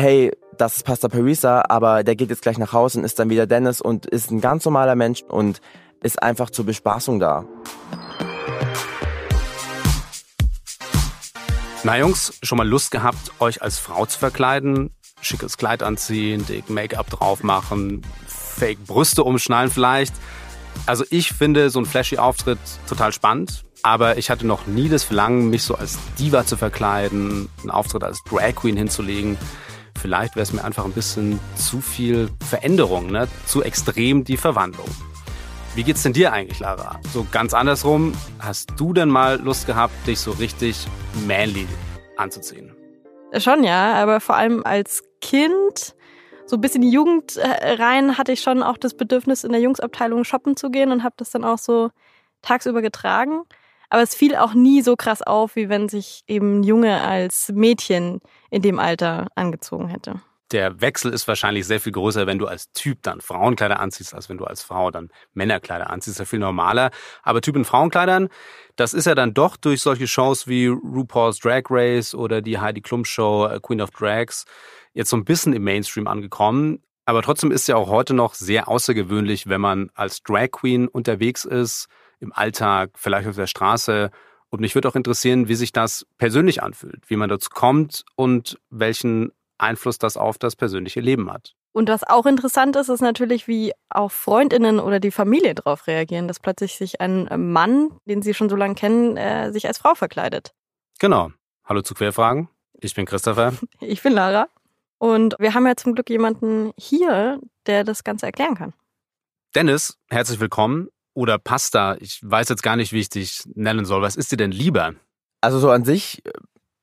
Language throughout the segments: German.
hey, das ist Pastor Parisa, aber der geht jetzt gleich nach Hause und ist dann wieder Dennis und ist ein ganz normaler Mensch und ist einfach zur Bespaßung da. Na Jungs, schon mal Lust gehabt, euch als Frau zu verkleiden? Schickes Kleid anziehen, dick Make-up drauf machen, Fake Brüste umschnallen vielleicht? Also ich finde so ein flashy Auftritt total spannend, aber ich hatte noch nie das Verlangen, mich so als Diva zu verkleiden, einen Auftritt als Drag Queen hinzulegen. Vielleicht wäre es mir einfach ein bisschen zu viel Veränderung, ne? zu extrem die Verwandlung. Wie geht's denn dir eigentlich, Lara? So ganz andersrum, hast du denn mal Lust gehabt, dich so richtig manly anzuziehen? Schon ja, aber vor allem als Kind, so bis in die Jugend äh, rein, hatte ich schon auch das Bedürfnis, in der Jungsabteilung shoppen zu gehen und habe das dann auch so tagsüber getragen. Aber es fiel auch nie so krass auf, wie wenn sich eben Junge als Mädchen in dem Alter angezogen hätte der Wechsel ist wahrscheinlich sehr viel größer, wenn du als Typ dann Frauenkleider anziehst, als wenn du als Frau dann Männerkleider anziehst. Das ist ja viel normaler. Aber Typ in Frauenkleidern, das ist ja dann doch durch solche Shows wie RuPaul's Drag Race oder die Heidi Klum Show äh, Queen of Drags jetzt so ein bisschen im Mainstream angekommen. Aber trotzdem ist ja auch heute noch sehr außergewöhnlich, wenn man als Drag Queen unterwegs ist, im Alltag, vielleicht auf der Straße. Und mich würde auch interessieren, wie sich das persönlich anfühlt, wie man dazu kommt und welchen Einfluss das auf das persönliche Leben hat. Und was auch interessant ist, ist natürlich, wie auch Freundinnen oder die Familie darauf reagieren, dass plötzlich sich ein Mann, den sie schon so lange kennen, äh, sich als Frau verkleidet. Genau. Hallo zu Querfragen. Ich bin Christopher. Ich bin Lara. Und wir haben ja zum Glück jemanden hier, der das Ganze erklären kann. Dennis, herzlich willkommen. Oder Pasta, ich weiß jetzt gar nicht, wie ich dich nennen soll. Was ist dir denn lieber? Also so an sich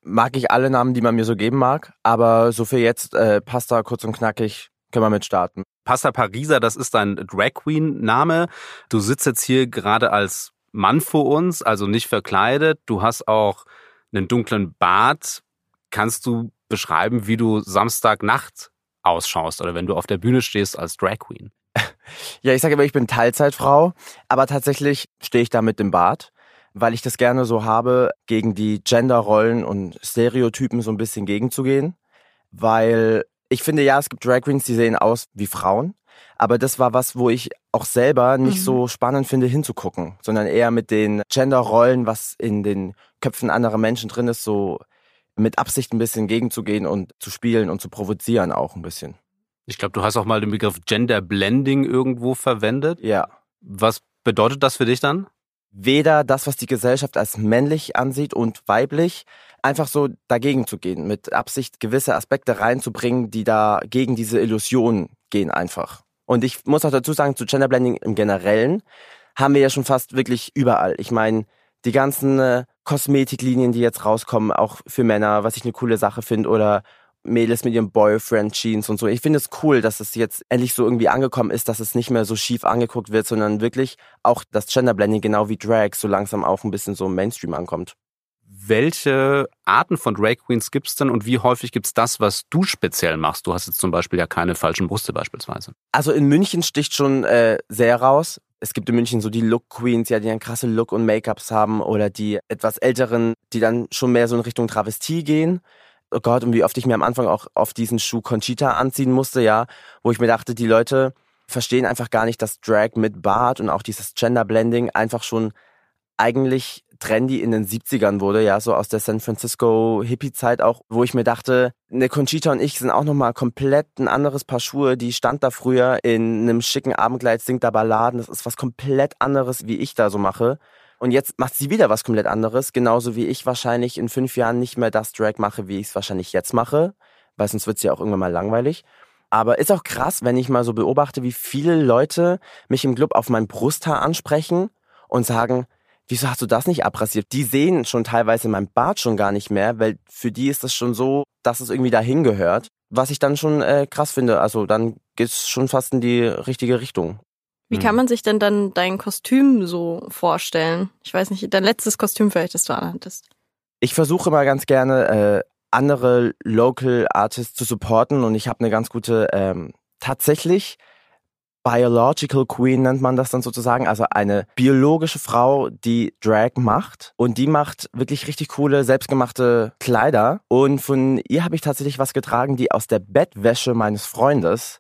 mag ich alle Namen, die man mir so geben mag, aber so für jetzt äh, Pasta kurz und knackig können wir mit starten. Pasta Parisa, das ist dein Drag Queen Name. Du sitzt jetzt hier gerade als Mann vor uns, also nicht verkleidet. Du hast auch einen dunklen Bart. Kannst du beschreiben, wie du Samstagnacht ausschaust oder wenn du auf der Bühne stehst als Drag Queen? Ja, ich sage immer, ich bin Teilzeitfrau, aber tatsächlich stehe ich da mit dem Bart weil ich das gerne so habe, gegen die Genderrollen und Stereotypen so ein bisschen gegenzugehen. Weil ich finde, ja, es gibt Drag Queens, die sehen aus wie Frauen. Aber das war was, wo ich auch selber nicht mhm. so spannend finde, hinzugucken, sondern eher mit den Genderrollen, was in den Köpfen anderer Menschen drin ist, so mit Absicht ein bisschen gegenzugehen und zu spielen und zu provozieren auch ein bisschen. Ich glaube, du hast auch mal den Begriff Gender Blending irgendwo verwendet. Ja. Was bedeutet das für dich dann? weder das, was die Gesellschaft als männlich ansieht und weiblich, einfach so dagegen zu gehen, mit Absicht gewisse Aspekte reinzubringen, die da gegen diese Illusion gehen einfach. Und ich muss auch dazu sagen, zu Genderblending im Generellen haben wir ja schon fast wirklich überall. Ich meine, die ganzen äh, Kosmetiklinien, die jetzt rauskommen, auch für Männer, was ich eine coole Sache finde, oder Mädels mit ihrem Boyfriend Jeans und so. Ich finde es cool, dass es jetzt endlich so irgendwie angekommen ist, dass es nicht mehr so schief angeguckt wird, sondern wirklich auch das Genderblending genau wie Drag so langsam auch ein bisschen so im Mainstream ankommt. Welche Arten von Drag Queens gibt es denn und wie häufig gibt es das, was du speziell machst? Du hast jetzt zum Beispiel ja keine falschen Brüste beispielsweise. Also in München sticht schon äh, sehr raus. Es gibt in München so die Look Queens, ja, die einen krasse Look und Make-ups haben oder die etwas älteren, die dann schon mehr so in Richtung Travestie gehen oh Gott, und wie oft ich mir am Anfang auch auf diesen Schuh Conchita anziehen musste, ja, wo ich mir dachte, die Leute verstehen einfach gar nicht, dass Drag mit Bart und auch dieses Gender Blending einfach schon eigentlich trendy in den 70ern wurde, ja, so aus der San Francisco Hippie-Zeit auch, wo ich mir dachte, eine Conchita und ich sind auch nochmal komplett ein anderes Paar Schuhe, die stand da früher in einem schicken Abendkleid, singt da Balladen, das ist was komplett anderes, wie ich da so mache. Und jetzt macht sie wieder was komplett anderes, genauso wie ich wahrscheinlich in fünf Jahren nicht mehr das Drag mache, wie ich es wahrscheinlich jetzt mache, weil sonst wird es ja auch irgendwann mal langweilig. Aber ist auch krass, wenn ich mal so beobachte, wie viele Leute mich im Club auf mein Brusthaar ansprechen und sagen, wieso hast du das nicht abrasiert? Die sehen schon teilweise mein Bart schon gar nicht mehr, weil für die ist das schon so, dass es irgendwie dahin gehört. Was ich dann schon äh, krass finde. Also dann geht's schon fast in die richtige Richtung. Wie kann mhm. man sich denn dann dein Kostüm so vorstellen? Ich weiß nicht, dein letztes Kostüm vielleicht, das du anhattest. Ich versuche mal ganz gerne äh, andere Local Artists zu supporten und ich habe eine ganz gute, ähm, tatsächlich Biological Queen nennt man das dann sozusagen, also eine biologische Frau, die Drag macht und die macht wirklich richtig coole selbstgemachte Kleider und von ihr habe ich tatsächlich was getragen, die aus der Bettwäsche meines Freundes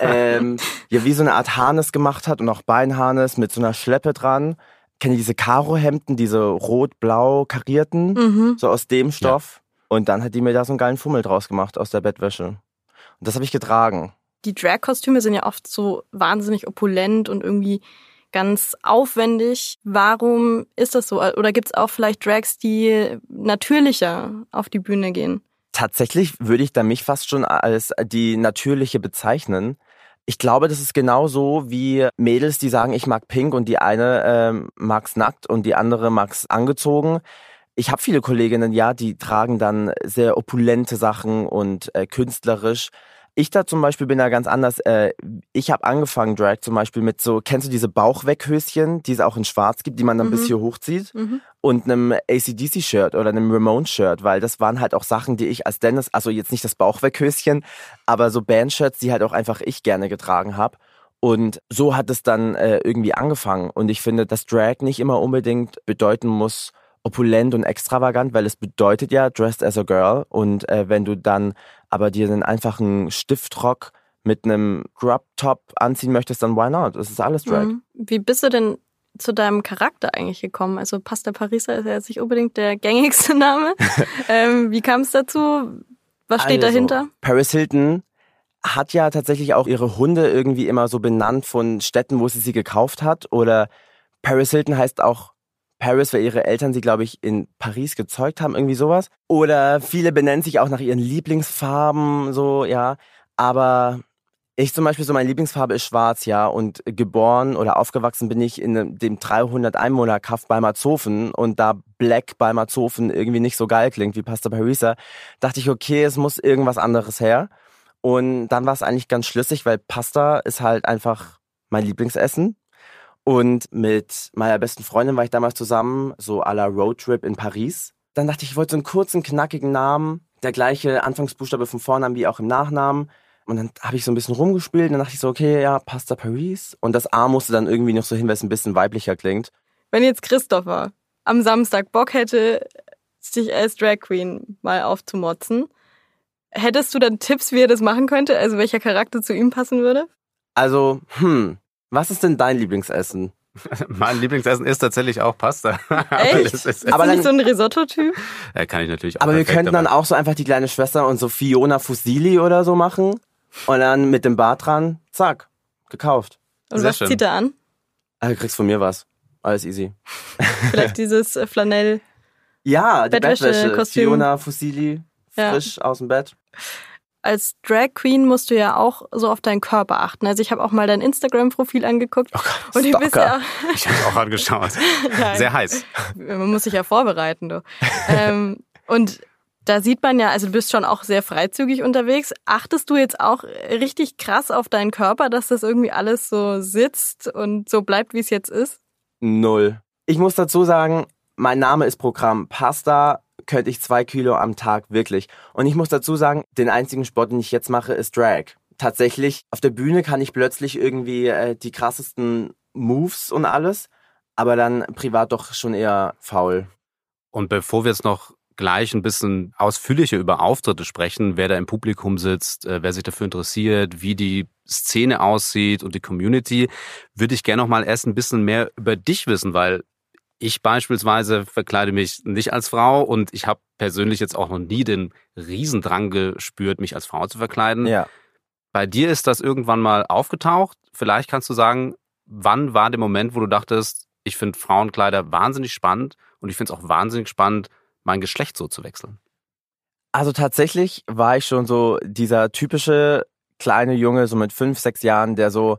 ähm, ja wie so eine Art Harnes gemacht hat und auch Beinharnes mit so einer Schleppe dran. Kennt ihr diese Karo-Hemden, diese rot-blau karierten, Mhm. so aus dem Stoff? Und dann hat die mir da so einen geilen Fummel draus gemacht aus der Bettwäsche. Und das habe ich getragen. Die Drag-Kostüme sind ja oft so wahnsinnig opulent und irgendwie ganz aufwendig. Warum ist das so? Oder gibt es auch vielleicht Drags, die natürlicher auf die Bühne gehen? Tatsächlich würde ich da mich fast schon als die natürliche bezeichnen. Ich glaube, das ist genauso wie Mädels, die sagen, ich mag Pink und die eine ähm, mag's nackt und die andere mag's angezogen. Ich habe viele Kolleginnen, ja, die tragen dann sehr opulente Sachen und äh, künstlerisch. Ich da zum Beispiel bin da ganz anders. Äh, ich habe angefangen, Drag zum Beispiel mit so, kennst du diese Bauchweghöschen, die es auch in schwarz gibt, die man dann Mhm. bis hier hochzieht? Mhm. und einem ACDC-Shirt oder einem Ramones-Shirt, weil das waren halt auch Sachen, die ich als Dennis, also jetzt nicht das Bauchweghöschen, aber so Bandshirts, die halt auch einfach ich gerne getragen habe. Und so hat es dann äh, irgendwie angefangen. Und ich finde, dass Drag nicht immer unbedingt bedeuten muss, opulent und extravagant, weil es bedeutet ja dressed as a girl. Und äh, wenn du dann aber dir einen einfachen Stiftrock mit einem Crop-Top anziehen möchtest, dann why not? Das ist alles Drag. Mhm. Wie bist du denn zu deinem Charakter eigentlich gekommen? Also Pasta Parisa ist ja jetzt nicht unbedingt der gängigste Name. ähm, wie kam es dazu? Was steht Also, dahinter? Paris Hilton hat ja tatsächlich auch ihre Hunde irgendwie immer so benannt von Städten, wo sie sie gekauft hat. Oder Paris Hilton heißt auch Paris, weil ihre Eltern sie, glaube ich, in Paris gezeugt haben, irgendwie sowas. Oder viele benennen sich auch nach ihren Lieblingsfarben, so, ja. Aber ich zum Beispiel, so meine Lieblingsfarbe ist schwarz, ja. Und geboren oder aufgewachsen bin ich in dem 300 Einwohner Kaff bei Marzofen. Und da Black bei Marzofen irgendwie nicht so geil klingt wie Pasta Parisa, dachte ich, okay, es muss irgendwas anderes her. Und dann war es eigentlich ganz schlüssig, weil Pasta ist halt einfach mein Lieblingsessen. Und mit meiner besten Freundin war ich damals zusammen, so à la Roadtrip in Paris. Dann dachte ich, ich wollte so einen kurzen, knackigen Namen, der gleiche Anfangsbuchstabe vom Vornamen wie auch im Nachnamen. Und dann habe ich so ein bisschen rumgespielt und dann dachte ich so, okay, ja, Pasta Paris. Und das A musste dann irgendwie noch so hin, weil es ein bisschen weiblicher klingt. Wenn jetzt Christopher am Samstag Bock hätte, sich als Drag Queen mal aufzumotzen, hättest du dann Tipps, wie er das machen könnte? Also welcher Charakter zu ihm passen würde? Also, hm, was ist denn dein Lieblingsessen? Mein Lieblingsessen ist tatsächlich auch Pasta. Echt? Das ist, Bist Aber du nicht so ein Risotto-Typ? äh, kann ich natürlich auch Aber wir könnten dann auch so einfach die kleine Schwester und so Fiona Fusili oder so machen. Und dann mit dem Bart dran, zack, gekauft. Und Sehr was schön. zieht er an? Ah, du kriegst von mir was. Alles easy. Vielleicht dieses äh, Flanell. Ja, die Bettwäsche, Bettwäsche. Kostüm. Fiona Fusili, Ja. frisch aus dem Bett. Als Drag Queen musst du ja auch so auf deinen Körper achten. Also ich habe auch mal dein Instagram-Profil angeguckt. Oh Gott, und du bist ja, Ich habe auch angeschaut. Nein. Sehr heiß. man muss sich ja vorbereiten, du. ähm, und da sieht man ja, also du bist schon auch sehr freizügig unterwegs. Achtest du jetzt auch richtig krass auf deinen Körper, dass das irgendwie alles so sitzt und so bleibt, wie es jetzt ist? Null. Ich muss dazu sagen, mein Name ist Programm. Pasta könnte ich zwei Kilo am Tag, wirklich. Und ich muss dazu sagen, den einzigen Sport, den ich jetzt mache, ist Drag. Tatsächlich, auf der Bühne kann ich plötzlich irgendwie äh, die krassesten Moves und alles, aber dann privat doch schon eher faul. Und bevor wir jetzt noch gleich ein bisschen ausführlicher über Auftritte sprechen, wer da im Publikum sitzt, äh, wer sich dafür interessiert, wie die Szene aussieht und die Community, würde ich gerne noch mal erst ein bisschen mehr über dich wissen, weil ich beispielsweise verkleide mich nicht als Frau und ich habe persönlich jetzt auch noch nie den Riesendrang gespürt, mich als Frau zu verkleiden. Ja. Bei dir ist das irgendwann mal aufgetaucht. Vielleicht kannst du sagen, wann war der Moment, wo du dachtest, ich finde Frauenkleider wahnsinnig spannend und ich finde es auch wahnsinnig spannend, mein Geschlecht so zu wechseln. Also tatsächlich war ich schon so dieser typische kleine Junge, so mit fünf, sechs Jahren, der so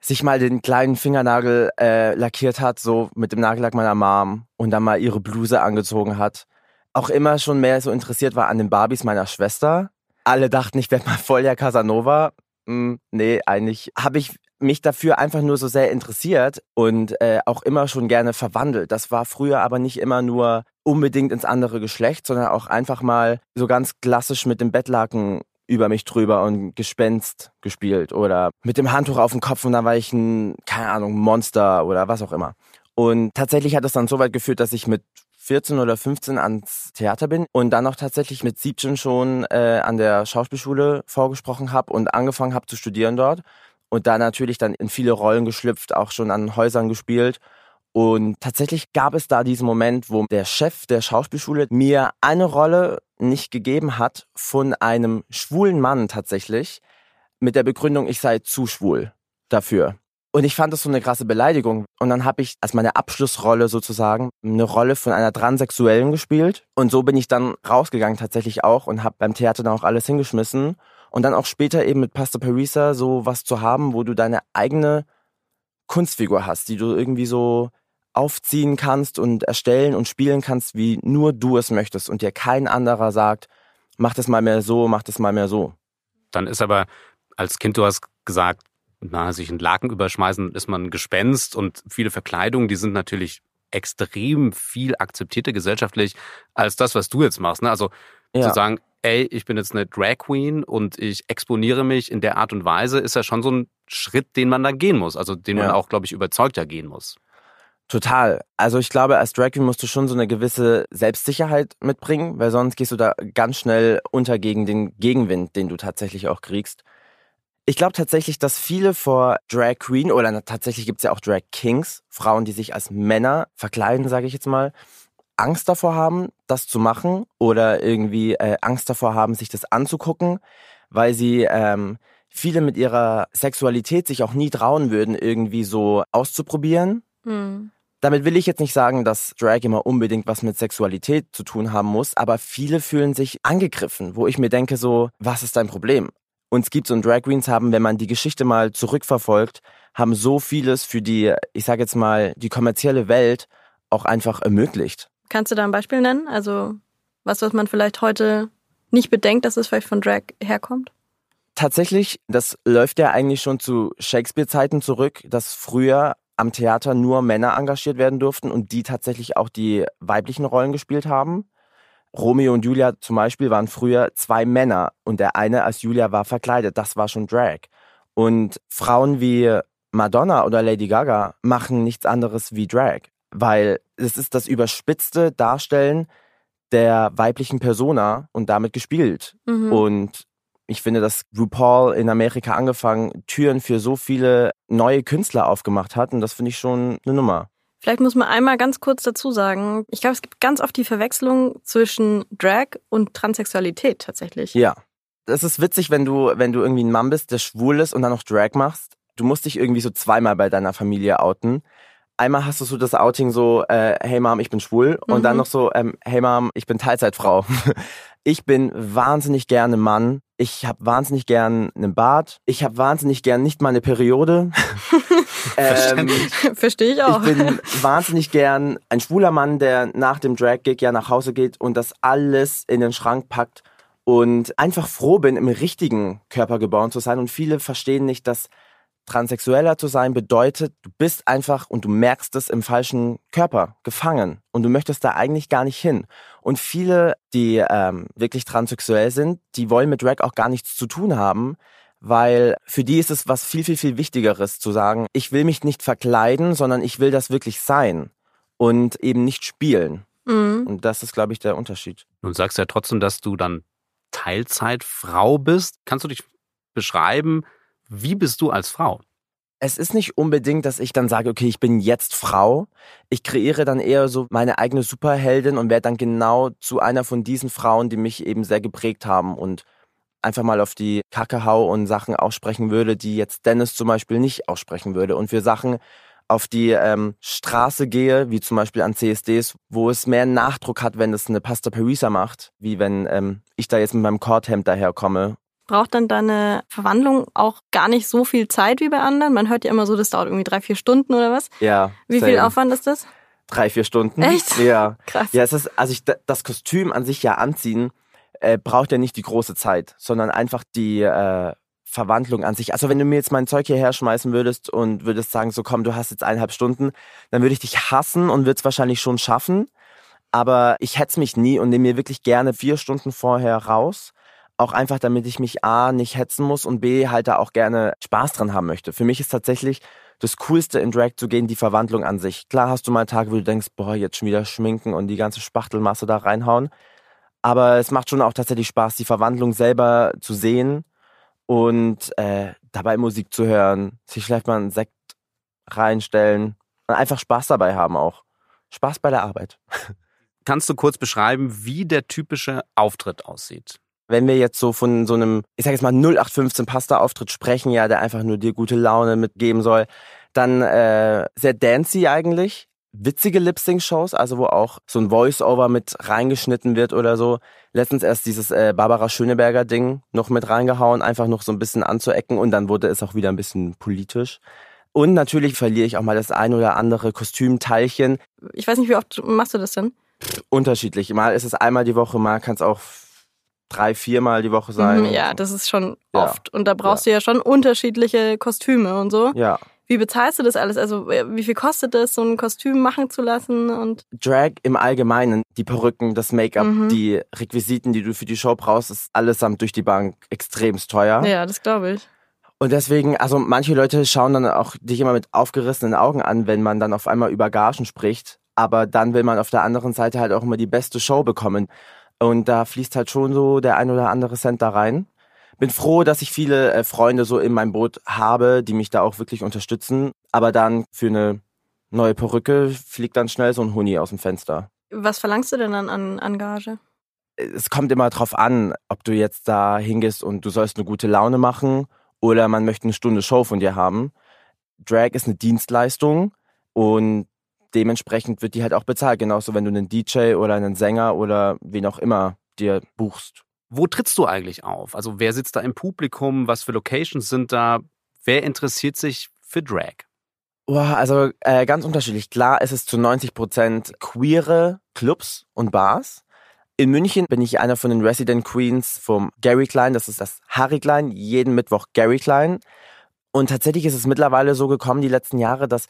sich mal den kleinen Fingernagel äh, lackiert hat, so mit dem Nagellack meiner Mom und dann mal ihre Bluse angezogen hat. Auch immer schon mehr so interessiert war an den Barbies meiner Schwester. Alle dachten, ich werde mal voll der Casanova. Hm, nee, eigentlich habe ich mich dafür einfach nur so sehr interessiert und äh, auch immer schon gerne verwandelt. Das war früher aber nicht immer nur unbedingt ins andere Geschlecht, sondern auch einfach mal so ganz klassisch mit dem Bettlaken über mich drüber und Gespenst gespielt oder mit dem Handtuch auf dem Kopf und da war ich ein, keine Ahnung, Monster oder was auch immer. Und tatsächlich hat es dann so weit geführt, dass ich mit 14 oder 15 ans Theater bin und dann auch tatsächlich mit 17 schon äh, an der Schauspielschule vorgesprochen habe und angefangen habe zu studieren dort und da natürlich dann in viele Rollen geschlüpft, auch schon an Häusern gespielt. Und tatsächlich gab es da diesen Moment, wo der Chef der Schauspielschule mir eine Rolle nicht gegeben hat von einem schwulen Mann tatsächlich, mit der Begründung, ich sei zu schwul dafür. Und ich fand das so eine krasse Beleidigung. Und dann habe ich als meine Abschlussrolle sozusagen eine Rolle von einer Transsexuellen gespielt. Und so bin ich dann rausgegangen tatsächlich auch und habe beim Theater dann auch alles hingeschmissen. Und dann auch später eben mit Pastor Parisa so was zu haben, wo du deine eigene Kunstfigur hast, die du irgendwie so aufziehen kannst und erstellen und spielen kannst, wie nur du es möchtest und dir kein anderer sagt, mach das mal mehr so, mach das mal mehr so. Dann ist aber als Kind, du hast gesagt, na, sich einen Laken überschmeißen, ist man ein Gespenst und viele Verkleidungen, die sind natürlich extrem viel akzeptierter gesellschaftlich als das, was du jetzt machst. Ne? Also ja. zu sagen, ey, ich bin jetzt eine Drag Queen und ich exponiere mich in der Art und Weise, ist ja schon so ein Schritt, den man da gehen muss. Also den ja. man auch, glaube ich, überzeugter gehen muss. Total. Also ich glaube, als Drag Queen musst du schon so eine gewisse Selbstsicherheit mitbringen, weil sonst gehst du da ganz schnell unter gegen den Gegenwind, den du tatsächlich auch kriegst. Ich glaube tatsächlich, dass viele vor Drag Queen oder tatsächlich gibt's ja auch Drag Kings, Frauen, die sich als Männer verkleiden, sage ich jetzt mal, Angst davor haben, das zu machen oder irgendwie äh, Angst davor haben, sich das anzugucken, weil sie ähm, viele mit ihrer Sexualität sich auch nie trauen würden, irgendwie so auszuprobieren. Mhm. Damit will ich jetzt nicht sagen, dass Drag immer unbedingt was mit Sexualität zu tun haben muss, aber viele fühlen sich angegriffen, wo ich mir denke so, was ist dein Problem? uns gibt und Drag Queens haben, wenn man die Geschichte mal zurückverfolgt, haben so vieles für die, ich sage jetzt mal, die kommerzielle Welt auch einfach ermöglicht. Kannst du da ein Beispiel nennen? Also was, was man vielleicht heute nicht bedenkt, dass es vielleicht von Drag herkommt? Tatsächlich, das läuft ja eigentlich schon zu Shakespeare-Zeiten zurück, dass früher am Theater nur Männer engagiert werden durften und die tatsächlich auch die weiblichen Rollen gespielt haben. Romeo und Julia zum Beispiel waren früher zwei Männer und der eine als Julia war verkleidet. Das war schon Drag. Und Frauen wie Madonna oder Lady Gaga machen nichts anderes wie Drag, weil es ist das überspitzte Darstellen der weiblichen Persona und damit gespielt. Mhm. Und ich finde, dass RuPaul in Amerika angefangen Türen für so viele neue Künstler aufgemacht hat und das finde ich schon eine Nummer. Vielleicht muss man einmal ganz kurz dazu sagen, ich glaube, es gibt ganz oft die Verwechslung zwischen Drag und Transsexualität tatsächlich. Ja. Das ist witzig, wenn du, wenn du irgendwie ein Mann bist, der schwul ist und dann noch Drag machst. Du musst dich irgendwie so zweimal bei deiner Familie outen. Einmal hast du so das Outing so, äh, hey Mom, ich bin schwul. Mhm. Und dann mhm. noch so, ähm, hey Mom, ich bin Teilzeitfrau. ich bin wahnsinnig gerne Mann. Ich habe wahnsinnig gern einen Bart. Ich habe wahnsinnig gern nicht mal eine Periode. ähm, Verstehe ich auch. Ich bin wahnsinnig gern ein schwuler Mann, der nach dem Drag-Gig ja nach Hause geht und das alles in den Schrank packt und einfach froh bin, im richtigen Körper geboren zu sein. Und viele verstehen nicht, dass Transsexueller zu sein bedeutet, du bist einfach und du merkst es im falschen Körper gefangen und du möchtest da eigentlich gar nicht hin. Und viele, die ähm, wirklich transsexuell sind, die wollen mit Drag auch gar nichts zu tun haben, weil für die ist es was viel, viel, viel Wichtigeres zu sagen, ich will mich nicht verkleiden, sondern ich will das wirklich sein und eben nicht spielen. Mhm. Und das ist, glaube ich, der Unterschied. Nun sagst ja trotzdem, dass du dann Teilzeitfrau bist. Kannst du dich beschreiben, wie bist du als Frau? Es ist nicht unbedingt, dass ich dann sage, okay, ich bin jetzt Frau. Ich kreiere dann eher so meine eigene Superheldin und werde dann genau zu einer von diesen Frauen, die mich eben sehr geprägt haben und einfach mal auf die Kacke hau und Sachen aussprechen würde, die jetzt Dennis zum Beispiel nicht aussprechen würde. Und für Sachen auf die ähm, Straße gehe, wie zum Beispiel an CSDs, wo es mehr Nachdruck hat, wenn es eine Pasta Parisa macht, wie wenn ähm, ich da jetzt mit meinem Kordhemd daherkomme. Braucht dann deine Verwandlung auch gar nicht so viel Zeit wie bei anderen? Man hört ja immer so, das dauert irgendwie drei, vier Stunden oder was? Ja. Wie same. viel Aufwand ist das? Drei, vier Stunden. Echt? Ja. Krass. Ja, es ist, also ich, das Kostüm an sich ja anziehen, äh, braucht ja nicht die große Zeit, sondern einfach die äh, Verwandlung an sich. Also wenn du mir jetzt mein Zeug hierher schmeißen würdest und würdest sagen, so komm, du hast jetzt eineinhalb Stunden, dann würde ich dich hassen und würde es wahrscheinlich schon schaffen. Aber ich hetze mich nie und nehme mir wirklich gerne vier Stunden vorher raus. Auch einfach, damit ich mich A nicht hetzen muss und B halt da auch gerne Spaß dran haben möchte. Für mich ist tatsächlich das Coolste in Drag zu gehen, die Verwandlung an sich. Klar hast du mal Tage, wo du denkst, boah, jetzt schon wieder schminken und die ganze Spachtelmasse da reinhauen. Aber es macht schon auch tatsächlich Spaß, die Verwandlung selber zu sehen und äh, dabei Musik zu hören, sich vielleicht mal einen Sekt reinstellen und einfach Spaß dabei haben auch. Spaß bei der Arbeit. Kannst du kurz beschreiben, wie der typische Auftritt aussieht? Wenn wir jetzt so von so einem, ich sag jetzt mal 0815 Pasta-Auftritt sprechen, ja, der einfach nur dir gute Laune mitgeben soll, dann äh, sehr dancy eigentlich. Witzige Lip-Sync-Shows, also wo auch so ein Voice-Over mit reingeschnitten wird oder so. Letztens erst dieses äh, Barbara Schöneberger-Ding noch mit reingehauen, einfach noch so ein bisschen anzuecken und dann wurde es auch wieder ein bisschen politisch. Und natürlich verliere ich auch mal das ein oder andere Kostümteilchen. Ich weiß nicht, wie oft machst du das denn? Unterschiedlich. Mal ist es einmal die Woche, mal kann es auch drei, viermal die Woche sein. Mhm, ja, das ist schon ja. oft. Und da brauchst ja. du ja schon unterschiedliche Kostüme und so. Ja. Wie bezahlst du das alles? Also wie viel kostet es, so ein Kostüm machen zu lassen? Und Drag im Allgemeinen, die Perücken, das Make-up, mhm. die Requisiten, die du für die Show brauchst, ist allesamt durch die Bank extremst teuer. Ja, das glaube ich. Und deswegen, also manche Leute schauen dann auch dich immer mit aufgerissenen Augen an, wenn man dann auf einmal über Gagen spricht. Aber dann will man auf der anderen Seite halt auch immer die beste Show bekommen. Und da fließt halt schon so der ein oder andere Cent da rein. Bin froh, dass ich viele äh, Freunde so in meinem Boot habe, die mich da auch wirklich unterstützen. Aber dann für eine neue Perücke fliegt dann schnell so ein Huni aus dem Fenster. Was verlangst du denn dann an, an Gage? Es kommt immer drauf an, ob du jetzt da hingehst und du sollst eine gute Laune machen oder man möchte eine Stunde Show von dir haben. Drag ist eine Dienstleistung und dementsprechend wird die halt auch bezahlt. Genauso, wenn du einen DJ oder einen Sänger oder wen auch immer dir buchst. Wo trittst du eigentlich auf? Also wer sitzt da im Publikum? Was für Locations sind da? Wer interessiert sich für Drag? Boah, also äh, ganz unterschiedlich. Klar, es ist zu 90 Prozent queere Clubs und Bars. In München bin ich einer von den Resident Queens vom Gary Klein. Das ist das Harry Klein. Jeden Mittwoch Gary Klein. Und tatsächlich ist es mittlerweile so gekommen, die letzten Jahre, dass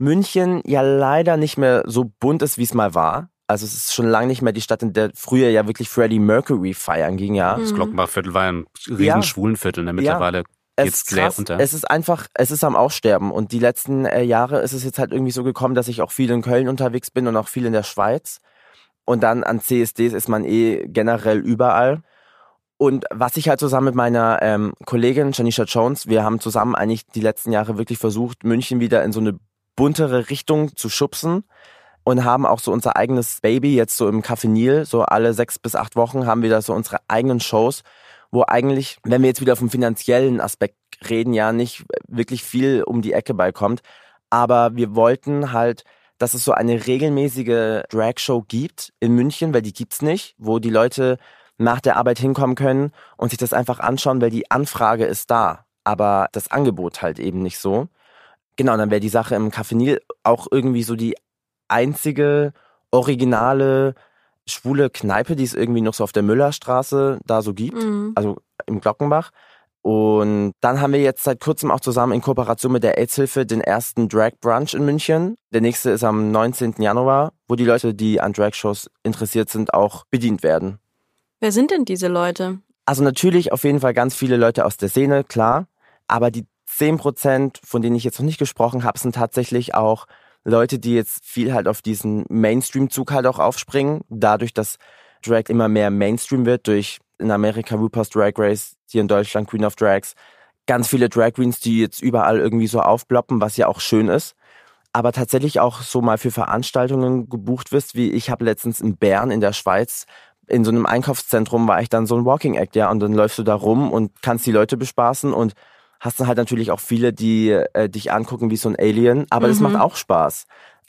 München ja leider nicht mehr so bunt ist, wie es mal war. Also es ist schon lange nicht mehr die Stadt, in der früher ja wirklich Freddie Mercury feiern ging, ja. Das Glockenbachviertel war ein riesen ja. Schwulenviertel, ne? Mittlerweile ja. geht's sehr unter. Es ist einfach, es ist am Aussterben. Und die letzten äh, Jahre ist es jetzt halt irgendwie so gekommen, dass ich auch viel in Köln unterwegs bin und auch viel in der Schweiz. Und dann an CSDs ist man eh generell überall. Und was ich halt zusammen mit meiner ähm, Kollegin Janisha Jones, wir haben zusammen eigentlich die letzten Jahre wirklich versucht, München wieder in so eine buntere Richtung zu schubsen und haben auch so unser eigenes Baby jetzt so im Café Nil, so alle sechs bis acht Wochen haben wir da so unsere eigenen Shows, wo eigentlich, wenn wir jetzt wieder vom finanziellen Aspekt reden, ja nicht wirklich viel um die Ecke beikommt. Aber wir wollten halt, dass es so eine regelmäßige Drag-Show gibt in München, weil die gibt's nicht, wo die Leute nach der Arbeit hinkommen können und sich das einfach anschauen, weil die Anfrage ist da, aber das Angebot halt eben nicht so. Genau, dann wäre die Sache im Café Nil auch irgendwie so die einzige originale schwule Kneipe, die es irgendwie noch so auf der Müllerstraße da so gibt, mhm. also im Glockenbach. Und dann haben wir jetzt seit kurzem auch zusammen in Kooperation mit der AIDS-Hilfe den ersten Drag Brunch in München. Der nächste ist am 19. Januar, wo die Leute, die an Drag-Shows interessiert sind, auch bedient werden. Wer sind denn diese Leute? Also natürlich auf jeden Fall ganz viele Leute aus der Szene, klar. Aber die 10 Prozent, von denen ich jetzt noch nicht gesprochen habe, sind tatsächlich auch Leute, die jetzt viel halt auf diesen Mainstream-Zug halt auch aufspringen. Dadurch, dass Drag immer mehr Mainstream wird, durch in Amerika RuPaul's Drag Race, hier in Deutschland Queen of Drags. Ganz viele Drag Queens, die jetzt überall irgendwie so aufploppen, was ja auch schön ist. Aber tatsächlich auch so mal für Veranstaltungen gebucht wirst, wie ich habe letztens in Bern in der Schweiz in so einem Einkaufszentrum war ich dann so ein Walking Act, ja, und dann läufst du da rum und kannst die Leute bespaßen und hast du halt natürlich auch viele, die äh, dich angucken wie so ein Alien, aber mhm. das macht auch Spaß.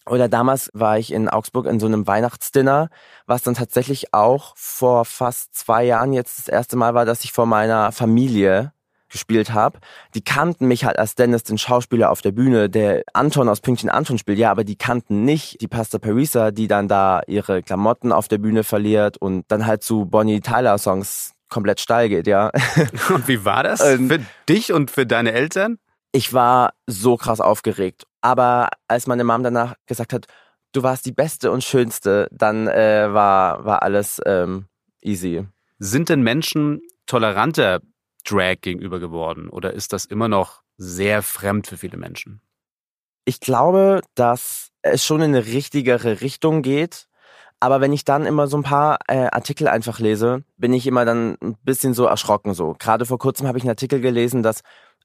Oder damals war ich in Augsburg in so einem Weihnachtsdinner, was dann tatsächlich auch vor fast zwei Jahren jetzt das erste Mal war, dass ich vor meiner Familie gespielt habe. Die kannten mich halt als Dennis, den Schauspieler auf der Bühne, der Anton aus Pünktchen Anton spielt, ja, aber die kannten nicht die Pastor Parisa, die dann da ihre Klamotten auf der Bühne verliert und dann halt zu Bonnie Tyler Songs komplett steil geht, ja. Und wie war das für dich und für deine Eltern? Ich war so krass aufgeregt. Aber als meine Mom danach gesagt hat, du warst die Beste und Schönste, dann äh, war, war alles ähm, easy. Sind denn Menschen toleranter Drag gegenüber geworden oder ist das immer noch sehr fremd für viele Menschen? Ich glaube, dass es schon in eine richtigere Richtung geht. Aber wenn ich dann immer so ein paar äh, Artikel einfach lese, bin ich immer dann ein bisschen so erschrocken so. Gerade vor kurzem habe ich einen Artikel gelesen, dass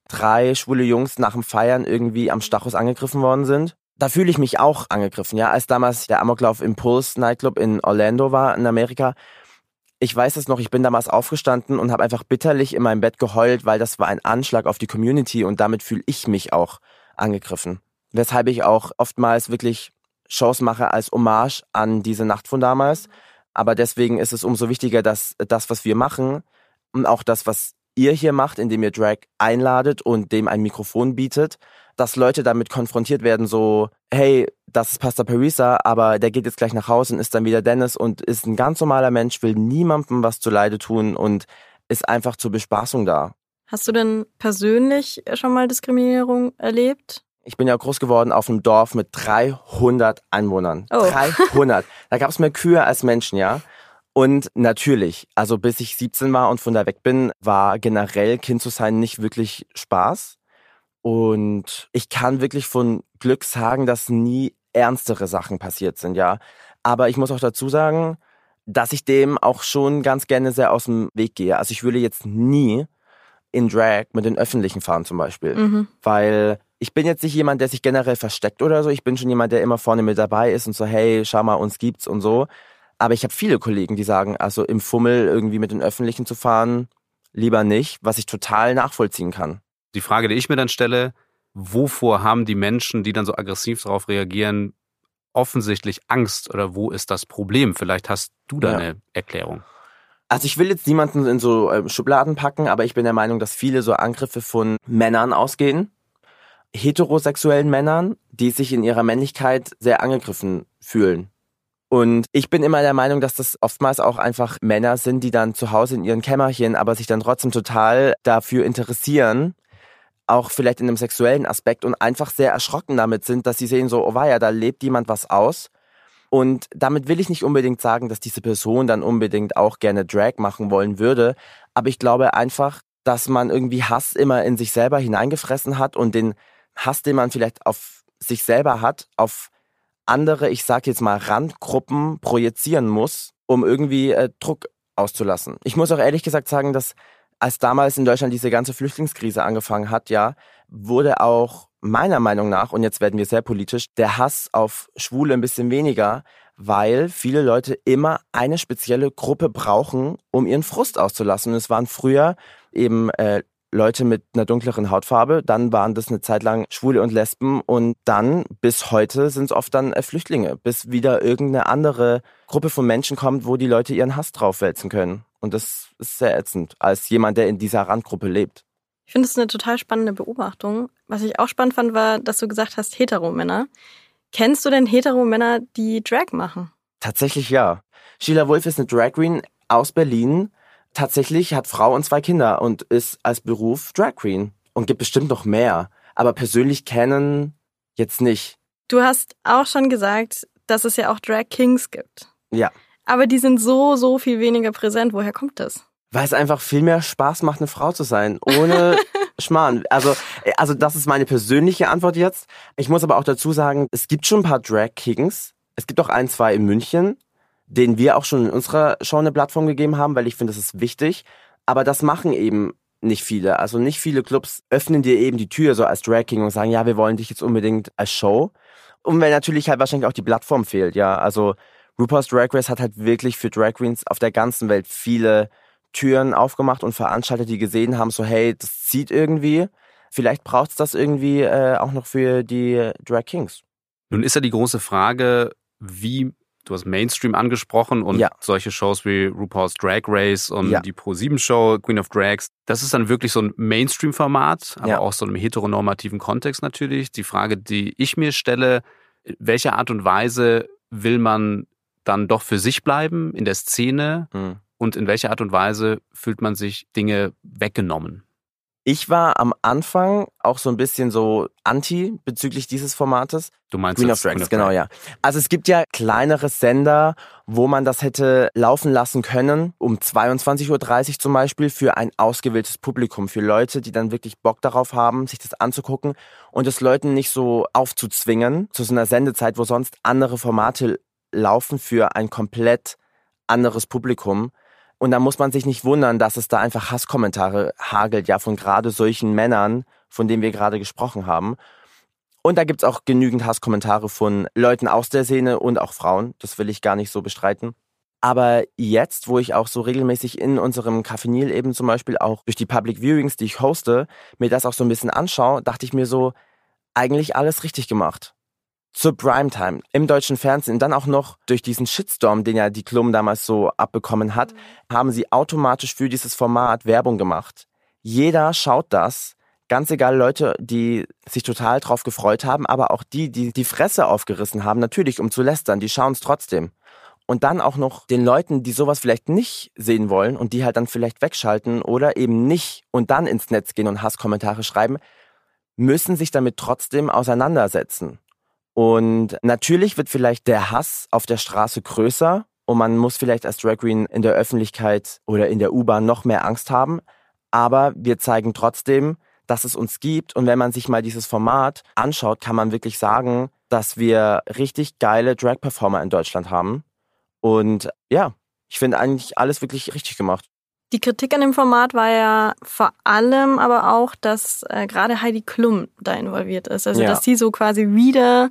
drei schwule Jungs nach dem Feiern irgendwie am Stachus angegriffen worden sind. Da fühle ich mich auch angegriffen, ja. Als damals der Amoklauf Impulse Nightclub in Orlando war, in Amerika, ich weiß es noch, ich bin damals aufgestanden und habe einfach bitterlich in meinem Bett geheult, weil das war ein Anschlag auf die Community und damit fühle ich mich auch angegriffen. Weshalb ich auch oftmals wirklich Shows mache als Hommage an diese Nacht von damals. Aber deswegen ist es umso wichtiger, dass das, was wir machen und auch das, was ihr hier macht, indem ihr Drag einladet und dem ein Mikrofon bietet, dass Leute damit konfrontiert werden, so, hey, das ist Pastor Parisa, aber der geht jetzt gleich nach Hause und ist dann wieder Dennis und ist ein ganz normaler Mensch, will niemandem was zuleide tun und ist einfach zur Bespaßung da. Hast du denn persönlich schon mal Diskriminierung erlebt? Ich bin ja groß geworden auf einem Dorf mit 300 Einwohnern. Oh. 300. Da gab es mehr Kühe als Menschen, ja. Und natürlich, also bis ich 17 war und von da weg bin, war generell Kind zu sein nicht wirklich Spaß. Und ich kann wirklich von Glück sagen, dass nie ernstere Sachen passiert sind, ja. Aber ich muss auch dazu sagen, dass ich dem auch schon ganz gerne sehr aus dem Weg gehe. Also ich würde jetzt nie in Drag mit den Öffentlichen fahren zum Beispiel. Mhm. Weil ich bin jetzt nicht jemand, der sich generell versteckt oder so. Ich bin schon jemand, der immer vorne mit dabei ist und so, hey, schau mal, uns gibt's und so. Aber ich habe viele Kollegen, die sagen, also im Fummel irgendwie mit den Öffentlichen zu fahren, lieber nicht, was ich total nachvollziehen kann. Die Frage, die ich mir dann stelle, wovor haben die Menschen, die dann so aggressiv darauf reagieren, offensichtlich Angst oder wo ist das Problem? Vielleicht hast du da ja. eine Erklärung. Also ich will jetzt niemanden in so ähm, Schubladen packen, aber ich bin der Meinung, dass viele so Angriffe von Männern ausgehen. Heterosexuellen Männern, die sich in ihrer Männlichkeit sehr angegriffen fühlen. Und ich bin immer der Meinung, dass das oftmals auch einfach Männer sind, die dann zu Hause in ihren Kämmerchen, aber sich dann trotzdem total dafür interessieren, auch vielleicht in einem sexuellen Aspekt und einfach sehr erschrocken damit sind, dass sie sehen so, oh weia, da lebt jemand was aus. Und damit will ich nicht unbedingt sagen, dass diese Person dann unbedingt auch gerne Drag machen wollen würde. Aber ich glaube einfach, dass man irgendwie Hass immer in sich selber hineingefressen hat und den Hass, den man vielleicht auf sich selber hat, auf andere, ich sag jetzt mal, Randgruppen projizieren muss, um irgendwie äh, Druck auszulassen. Ich muss auch ehrlich gesagt sagen, dass als damals in Deutschland diese ganze Flüchtlingskrise angefangen hat, ja, wurde auch meiner Meinung nach, und jetzt werden wir sehr politisch, der Hass auf Schwule ein bisschen weniger, weil viele Leute immer eine spezielle Gruppe brauchen, um ihren Frust auszulassen. Und es waren früher eben äh, Leute mit einer dunkleren Hautfarbe, dann waren das eine Zeit lang Schwule und Lesben und dann bis heute sind es oft dann äh, Flüchtlinge, bis wieder irgendeine andere Gruppe von Menschen kommt, wo die Leute ihren Hass draufwälzen können. Und das ist sehr ätzend, als jemand, der in dieser Randgruppe lebt. Ich finde es eine total spannende Beobachtung. Was ich auch spannend fand, war, dass du gesagt hast, Heteromänner. Kennst du denn Heteromänner, die Drag machen? Tatsächlich ja. Sheila Wolf ist eine Drag Queen aus Berlin, tatsächlich hat Frau und zwei Kinder und ist als Beruf Drag Queen und gibt bestimmt noch mehr. Aber persönlich kennen jetzt nicht. Du hast auch schon gesagt, dass es ja auch Drag Kings gibt. Ja. Aber die sind so, so viel weniger präsent. Woher kommt das? Weil es einfach viel mehr Spaß macht, eine Frau zu sein, ohne Schmarrn. Also, also das ist meine persönliche Antwort jetzt. Ich muss aber auch dazu sagen, es gibt schon ein paar Drag Kings. Es gibt auch ein, zwei in München den wir auch schon in unserer Show eine Plattform gegeben haben, weil ich finde, das ist wichtig. Aber das machen eben nicht viele. Also nicht viele Clubs öffnen dir eben die Tür so als Drag King und sagen, ja, wir wollen dich jetzt unbedingt als Show. Und wenn natürlich halt wahrscheinlich auch die Plattform fehlt, ja. Also RuPaul's Drag Race hat halt wirklich für Drag Queens auf der ganzen Welt viele Türen aufgemacht und Veranstalter, die gesehen haben, so hey, das zieht irgendwie. Vielleicht braucht es das irgendwie äh, auch noch für die Drag Kings. Nun ist ja die große Frage, wie du hast Mainstream angesprochen und ja. solche Shows wie RuPaul's Drag Race und ja. die Pro7-Show Queen of Drags, das ist dann wirklich so ein Mainstream-Format, aber ja. auch so einem heteronormativen Kontext natürlich. Die Frage, die ich mir stelle, welche Art und Weise will man dann doch für sich bleiben in der Szene mhm. und in welcher Art und Weise fühlt man sich Dinge weggenommen? Ich war am Anfang auch so ein bisschen so anti bezüglich dieses Formates. Du meinst Queen of Drags, genau, ja. Also es gibt ja kleinere Sender, wo man das hätte laufen lassen können, um 22.30 Uhr zum Beispiel, für ein ausgewähltes Publikum, für Leute, die dann wirklich Bock darauf haben, sich das anzugucken und es Leuten nicht so aufzuzwingen zu so einer Sendezeit, wo sonst andere Formate laufen für ein komplett anderes Publikum. Und da muss man sich nicht wundern, dass es da einfach Hasskommentare hagelt, ja, von gerade solchen Männern, von denen wir gerade gesprochen haben. Und da gibt's auch genügend Hasskommentare von Leuten aus der Szene und auch Frauen. Das will ich gar nicht so bestreiten. Aber jetzt, wo ich auch so regelmäßig in unserem Café Nil eben zum Beispiel auch durch die Public Viewings, die ich hoste, mir das auch so ein bisschen anschaue, dachte ich mir so, eigentlich alles richtig gemacht. Zur Primetime im deutschen Fernsehen, dann auch noch durch diesen Shitstorm, den ja die Klum damals so abbekommen hat, haben sie automatisch für dieses Format Werbung gemacht. Jeder schaut das, ganz egal Leute, die sich total drauf gefreut haben, aber auch die, die die Fresse aufgerissen haben, natürlich um zu lästern, die schauen es trotzdem. Und dann auch noch den Leuten, die sowas vielleicht nicht sehen wollen und die halt dann vielleicht wegschalten oder eben nicht und dann ins Netz gehen und Hasskommentare schreiben, müssen sich damit trotzdem auseinandersetzen. Und natürlich wird vielleicht der Hass auf der Straße größer und man muss vielleicht als Drag Queen in der Öffentlichkeit oder in der U-Bahn noch mehr Angst haben. Aber wir zeigen trotzdem, dass es uns gibt. Und wenn man sich mal dieses Format anschaut, kann man wirklich sagen, dass wir richtig geile Drag-Performer in Deutschland haben. Und ja, ich finde eigentlich alles wirklich richtig gemacht. Die Kritik an dem Format war ja vor allem aber auch, dass äh, gerade Heidi Klum da involviert ist. Also Ja. dass sie so quasi wieder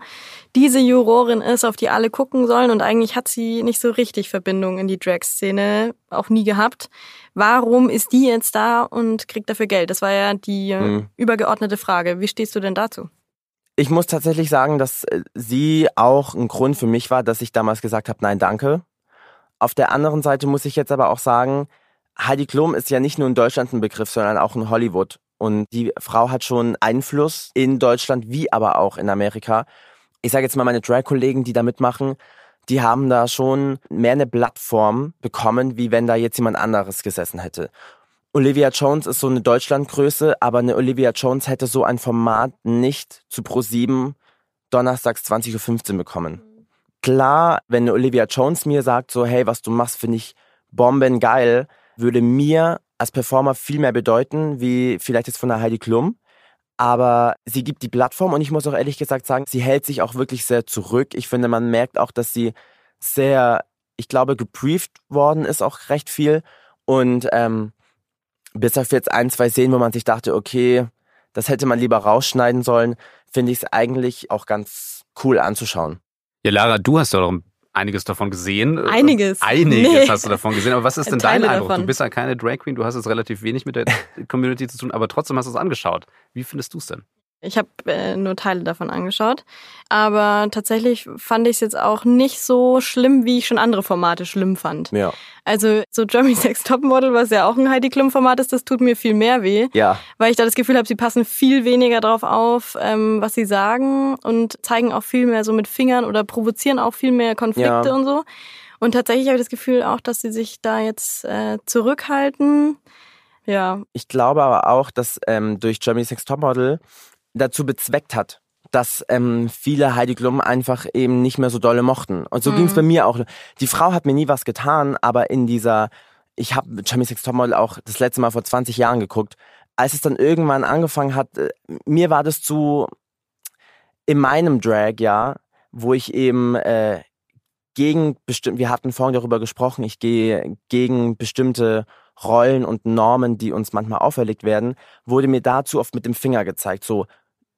diese Jurorin ist, auf die alle gucken sollen. Und eigentlich hat sie nicht so richtig Verbindung in die Drag-Szene, auch nie gehabt. Warum ist die jetzt da und kriegt dafür Geld? Das war ja die äh, Mhm. übergeordnete Frage. Wie stehst du denn dazu? Ich muss tatsächlich sagen, dass äh, sie auch ein Grund für mich war, dass ich damals gesagt habe, nein, danke. Auf der anderen Seite muss ich jetzt aber auch sagen, Heidi Klum ist ja nicht nur in Deutschland ein Begriff, sondern auch in Hollywood. Und die Frau hat schon Einfluss in Deutschland wie aber auch in Amerika. Ich sage jetzt mal, meine Drag-Kollegen, die da mitmachen, die haben da schon mehr eine Plattform bekommen, wie wenn da jetzt jemand anderes gesessen hätte. Olivia Jones ist so eine Deutschlandgröße, aber eine Olivia Jones hätte so ein Format nicht zu Pro7 donnerstags 20.15 Uhr bekommen. Klar, wenn eine Olivia Jones mir sagt, so, hey, was du machst, finde ich bombengeil, würde mir als Performer viel mehr bedeuten, wie vielleicht jetzt von der Heidi Klum. Aber sie gibt die Plattform und ich muss auch ehrlich gesagt sagen, sie hält sich auch wirklich sehr zurück. Ich finde, man merkt auch, dass sie sehr, ich glaube, gebrieft worden ist auch recht viel. Und ähm, bis auf jetzt ein, zwei Szenen, wo man sich dachte, okay, das hätte man lieber rausschneiden sollen, finde ich es eigentlich auch ganz cool anzuschauen. Ja, Lara, du hast doch einiges davon gesehen. Einiges. Einiges Nee. hast du davon gesehen. Aber was ist denn dein Teile Eindruck? davon. Du bist ja keine Drag Queen, du hast jetzt relativ wenig mit der Community zu tun, aber trotzdem hast du es angeschaut. Wie findest du es denn? Ich habe äh, nur Teile davon angeschaut. Aber tatsächlich fand ich es jetzt auch nicht so schlimm, wie ich schon andere Formate schlimm fand. Ja. Also so Germany's Next Topmodel, was ja auch ein Heidi Klum Format ist, das tut mir viel mehr weh, Ja. weil ich da das Gefühl habe, sie passen viel weniger drauf auf, ähm, was sie sagen und zeigen auch viel mehr so mit Fingern oder provozieren auch viel mehr Konflikte Ja. und so. Und tatsächlich habe ich das Gefühl auch, dass sie sich da jetzt äh, zurückhalten. Ja, Ich glaube aber auch, dass ähm, durch Germany's Next Topmodel dazu bezweckt hat, dass ähm, viele Heidi Klum einfach eben nicht mehr so dolle mochten. Und so Mhm. ging's bei mir auch. Die Frau hat mir nie was getan, aber in dieser, ich habe Germany's Next Topmodel auch das letzte Mal vor 20 Jahren geguckt. Als es dann irgendwann angefangen hat, äh, mir war das zu in meinem Drag, ja, wo ich eben äh, gegen bestimmt, wir hatten vorhin darüber gesprochen, ich gehe gegen bestimmte Rollen und Normen, die uns manchmal auferlegt werden, wurde mir dazu oft mit dem Finger gezeigt. So,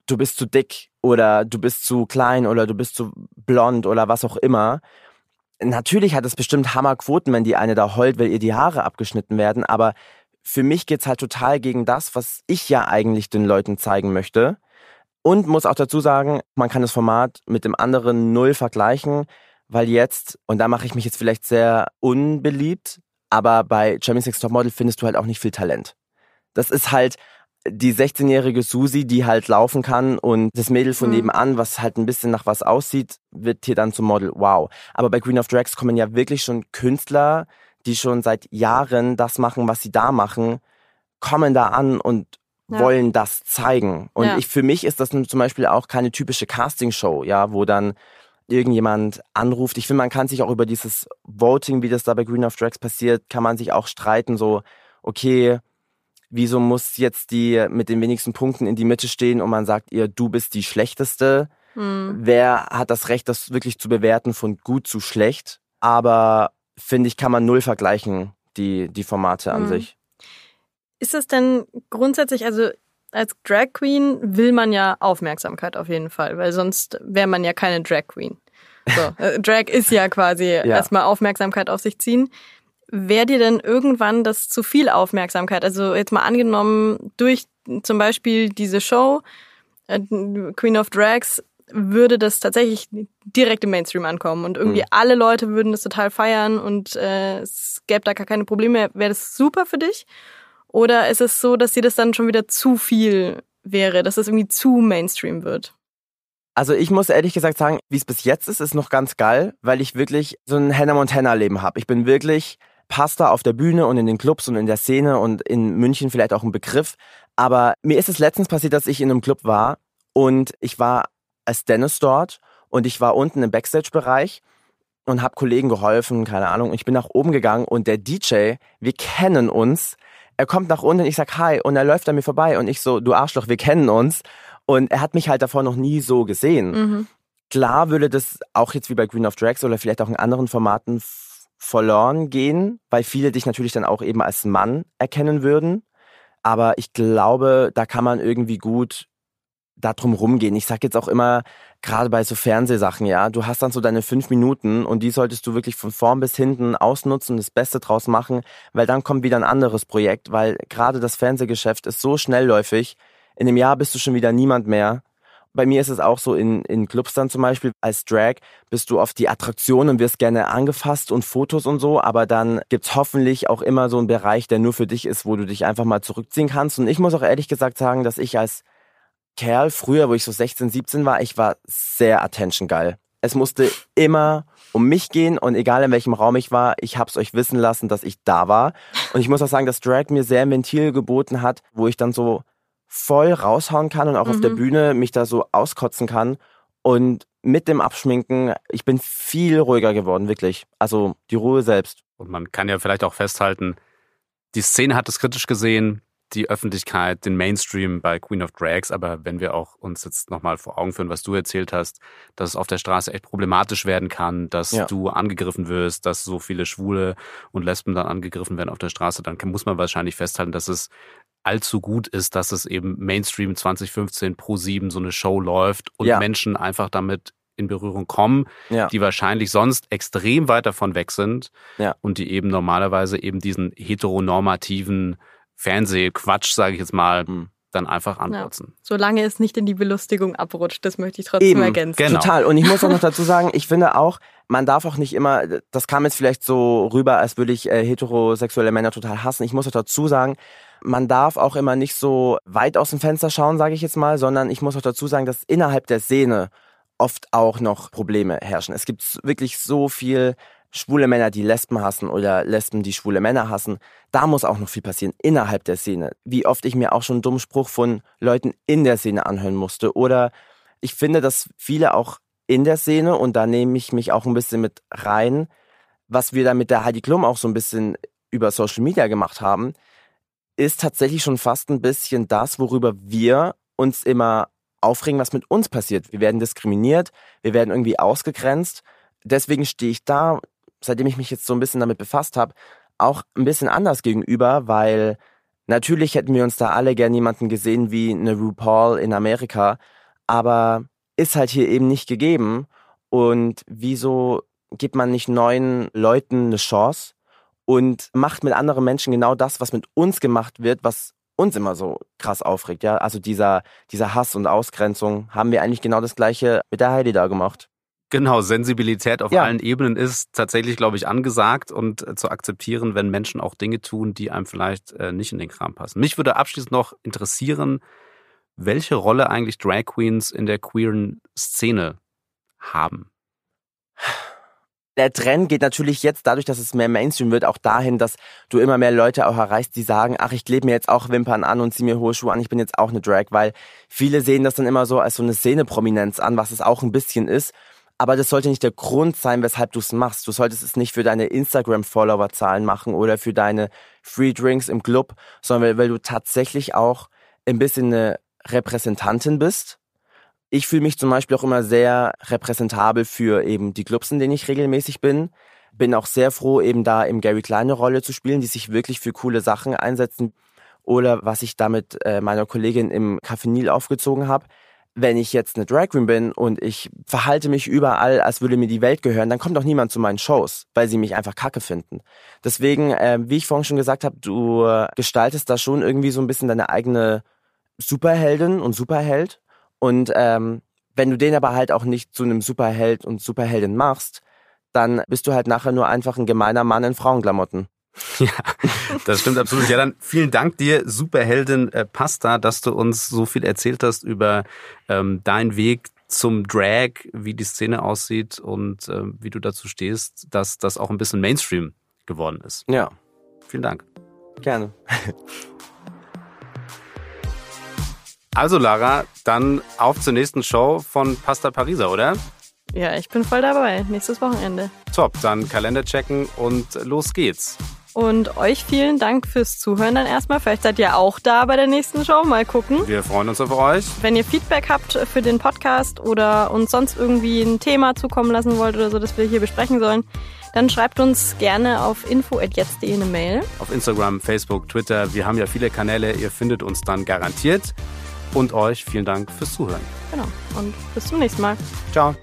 du bist zu dick oder du bist zu klein oder du bist zu blond oder was auch immer. Natürlich hat es bestimmt Hammerquoten, wenn die eine da heult, weil ihr die Haare abgeschnitten werden, aber für mich geht's halt total gegen das, was ich ja eigentlich den Leuten zeigen möchte. Und muss auch dazu sagen, man kann das Format mit dem anderen null vergleichen, weil jetzt, und da mache ich mich jetzt vielleicht sehr unbeliebt, aber bei Germany's Next Topmodel findest du halt auch nicht viel Talent. Das ist halt die 16-jährige Susi, die halt laufen kann und das Mädel von Mhm. nebenan, was halt ein bisschen nach was aussieht, wird hier dann zum Model. Wow. Aber bei Queen of Drags kommen ja wirklich schon Künstler, die schon seit Jahren das machen, was sie da machen, kommen da an und Ja. wollen das zeigen. Und Ja. ich, für mich ist das nun zum Beispiel auch keine typische Castingshow, ja, wo dann irgendjemand anruft. Ich finde, man kann sich auch über dieses Voting, wie das da bei Green of Drags passiert, kann man sich auch streiten, so, okay, wieso muss jetzt die mit den wenigsten Punkten in die Mitte stehen und man sagt ihr, du bist die schlechteste. Hm. Wer hat das Recht, das wirklich zu bewerten von gut zu schlecht? Aber finde ich, kann man null vergleichen, die, die Formate an Mhm. sich. Ist es denn grundsätzlich, also als Drag Queen will man ja Aufmerksamkeit auf jeden Fall, weil sonst wäre man ja keine Drag Queen. So, äh, Drag ist ja quasi erstmal Aufmerksamkeit auf sich ziehen. Wäre dir denn irgendwann das zu viel Aufmerksamkeit? Also jetzt mal angenommen, durch zum Beispiel diese Show, äh, Queen of Drags, würde das tatsächlich direkt im Mainstream ankommen und irgendwie Mhm. alle Leute würden das total feiern und äh, es gäbe da gar keine Probleme. Wäre das super für dich? Oder ist es so, dass dir das dann schon wieder zu viel wäre, dass es irgendwie zu Mainstream wird? Also ich muss ehrlich gesagt sagen, wie es bis jetzt ist, ist noch ganz geil, weil ich wirklich so ein Hannah Montana Leben habe. Ich bin wirklich Pasta auf der Bühne und in den Clubs und in der Szene und in München vielleicht auch ein Begriff. Aber mir ist es letztens passiert, dass ich in einem Club war und ich war als Dennis dort und ich war unten im Backstage-Bereich und habe Kollegen geholfen, keine Ahnung. Ich bin nach oben gegangen und der DJ, wir kennen uns, er kommt nach unten, ich sag Hi und er läuft an mir vorbei und ich so, du Arschloch, wir kennen uns. Und er hat mich halt davor noch nie so gesehen. Mhm. Klar würde das auch jetzt wie bei Green of Drags oder vielleicht auch in anderen Formaten verloren gehen, weil viele dich natürlich dann auch eben als Mann erkennen würden. Aber ich glaube, da kann man irgendwie gut da drum rumgehen. Ich sag jetzt auch immer, gerade bei so Fernsehsachen, ja, du hast dann so deine fünf Minuten und die solltest du wirklich von vorn bis hinten ausnutzen das Beste draus machen, weil dann kommt wieder ein anderes Projekt, weil gerade das Fernsehgeschäft ist so schnellläufig. In einem Jahr bist du schon wieder niemand mehr. Bei mir ist es auch so in, in Clubs dann zum Beispiel, als Drag bist du auf die Attraktion und wirst gerne angefasst und Fotos und so, aber dann gibt's hoffentlich auch immer so einen Bereich, der nur für dich ist, wo du dich einfach mal zurückziehen kannst. Und ich muss auch ehrlich gesagt sagen, dass ich als Kerl früher, wo ich so 16, 17 war, ich war sehr attention geil. Es musste immer um mich gehen und egal in welchem Raum ich war, ich hab's euch wissen lassen, dass ich da war. Und ich muss auch sagen, dass Drag mir sehr ein Ventil geboten hat, wo ich dann so voll raushauen kann und auch auf der Mhm. Bühne mich da so auskotzen kann. Und mit dem Abschminken, ich bin viel ruhiger geworden, wirklich. Also die Ruhe selbst. Und man kann ja vielleicht auch festhalten, die Szene hat es kritisch gesehen, die Öffentlichkeit, den Mainstream bei Queen of Drags, aber wenn wir auch uns jetzt nochmal vor Augen führen, was du erzählt hast, dass es auf der Straße echt problematisch werden kann, dass Ja. du angegriffen wirst, dass so viele Schwule und Lesben dann angegriffen werden auf der Straße, dann muss man wahrscheinlich festhalten, dass es allzu gut ist, dass es eben Mainstream 2015 pro 7 so eine Show läuft und Ja. Menschen einfach damit in Berührung kommen, Ja. die wahrscheinlich sonst extrem weit davon weg sind Ja. und die eben normalerweise eben diesen heteronormativen Fernsehquatsch, sage ich jetzt mal, Mhm. dann einfach anputzen. Solange es nicht in die Belustigung abrutscht, das möchte ich trotzdem Eben, ergänzen. Genau. Total. Und ich muss auch noch dazu sagen, ich finde auch, man darf auch nicht immer, das kam jetzt vielleicht so rüber, als würde ich äh, heterosexuelle Männer total hassen. Ich muss auch dazu sagen, man darf auch immer nicht so weit aus dem Fenster schauen, sage ich jetzt mal, sondern ich muss auch dazu sagen, dass innerhalb der Szene oft auch noch Probleme herrschen. Es gibt wirklich so viel schwule Männer, die Lesben hassen oder Lesben, die schwule Männer hassen. Da muss auch noch viel passieren innerhalb der Szene. Wie oft ich mir auch schon einen dummen Spruch von Leuten in der Szene anhören musste. Oder ich finde, dass viele auch in der Szene, und da nehme ich mich auch ein bisschen mit rein, was wir da mit der Heidi Klum auch so ein bisschen über Social Media gemacht haben, ist tatsächlich schon fast ein bisschen das, worüber wir uns immer aufregen, was mit uns passiert. Wir werden diskriminiert, wir werden irgendwie ausgegrenzt. Deswegen stehe ich da, seitdem ich mich jetzt so ein bisschen damit befasst habe, auch ein bisschen anders gegenüber, weil natürlich hätten wir uns da alle gern jemanden gesehen wie eine RuPaul in Amerika, aber ist halt hier eben nicht gegeben. Und wieso gibt man nicht neuen Leuten eine Chance und macht mit anderen Menschen genau das, was mit uns gemacht wird, was uns immer so krass aufregt, ja? Also dieser, dieser Hass und Ausgrenzung haben wir eigentlich genau das gleiche mit der Heidi da gemacht. Genau, Sensibilität auf Ja. allen Ebenen ist tatsächlich, glaube ich, angesagt und äh, zu akzeptieren, wenn Menschen auch Dinge tun, die einem vielleicht äh, nicht in den Kram passen. Mich würde abschließend noch interessieren, welche Rolle eigentlich Drag Queens in der queeren Szene haben. Der Trend geht natürlich jetzt dadurch, dass es mehr Mainstream wird, auch dahin, dass du immer mehr Leute auch erreichst, die sagen, ach, ich klebe mir jetzt auch Wimpern an und ziehe mir hohe Schuhe an, ich bin jetzt auch eine Drag, weil viele sehen das dann immer so als so eine Szeneprominenz an, was es auch ein bisschen ist. Aber das sollte nicht der Grund sein, weshalb du es machst. Du solltest es nicht für deine Instagram-Follower-Zahlen machen oder für deine Free Drinks im Club, sondern weil, weil du tatsächlich auch ein bisschen eine Repräsentantin bist ich fühle mich zum Beispiel auch immer sehr repräsentabel für eben die Clubs, in denen ich regelmäßig bin. Bin auch sehr froh, eben da im Gary Kleine Rolle zu spielen, die sich wirklich für coole Sachen einsetzen. Oder was ich damit äh, meiner Kollegin im Café Nil aufgezogen habe. Wenn ich jetzt eine Drag Queen bin und ich verhalte mich überall, als würde mir die Welt gehören, dann kommt doch niemand zu meinen Shows, weil sie mich einfach kacke finden. Deswegen, äh, wie ich vorhin schon gesagt habe, du gestaltest da schon irgendwie so ein bisschen deine eigene Superheldin und Superheld und ähm, wenn du den aber halt auch nicht zu einem Superheld und Superheldin machst, dann bist du halt nachher nur einfach ein gemeiner Mann in Frauenklamotten. Ja, das stimmt absolut. Ja, dann vielen Dank dir, Superheldin äh, Pasta, dass du uns so viel erzählt hast über ähm, deinen Weg zum Drag, wie die Szene aussieht und äh, wie du dazu stehst, dass das auch ein bisschen Mainstream geworden ist. Ja. Vielen Dank. Gerne. Also Lara, dann auf zur nächsten Show von Pasta Pariser, oder? Ja, ich bin voll dabei. Nächstes Wochenende. Top, dann Kalender checken und los geht's. Und euch vielen Dank fürs Zuhören dann erstmal. Vielleicht seid ihr auch da bei der nächsten Show. Mal gucken. Wir freuen uns auf euch. Wenn ihr Feedback habt für den Podcast oder uns sonst irgendwie ein Thema zukommen lassen wollt oder so, das wir hier besprechen sollen, dann schreibt uns gerne auf info.jetzt.de eine Mail. Auf Instagram, Facebook, Twitter. Wir haben ja viele Kanäle. Ihr findet uns dann garantiert. Und euch vielen Dank fürs Zuhören. Genau. Und bis zum nächsten Mal. Ciao.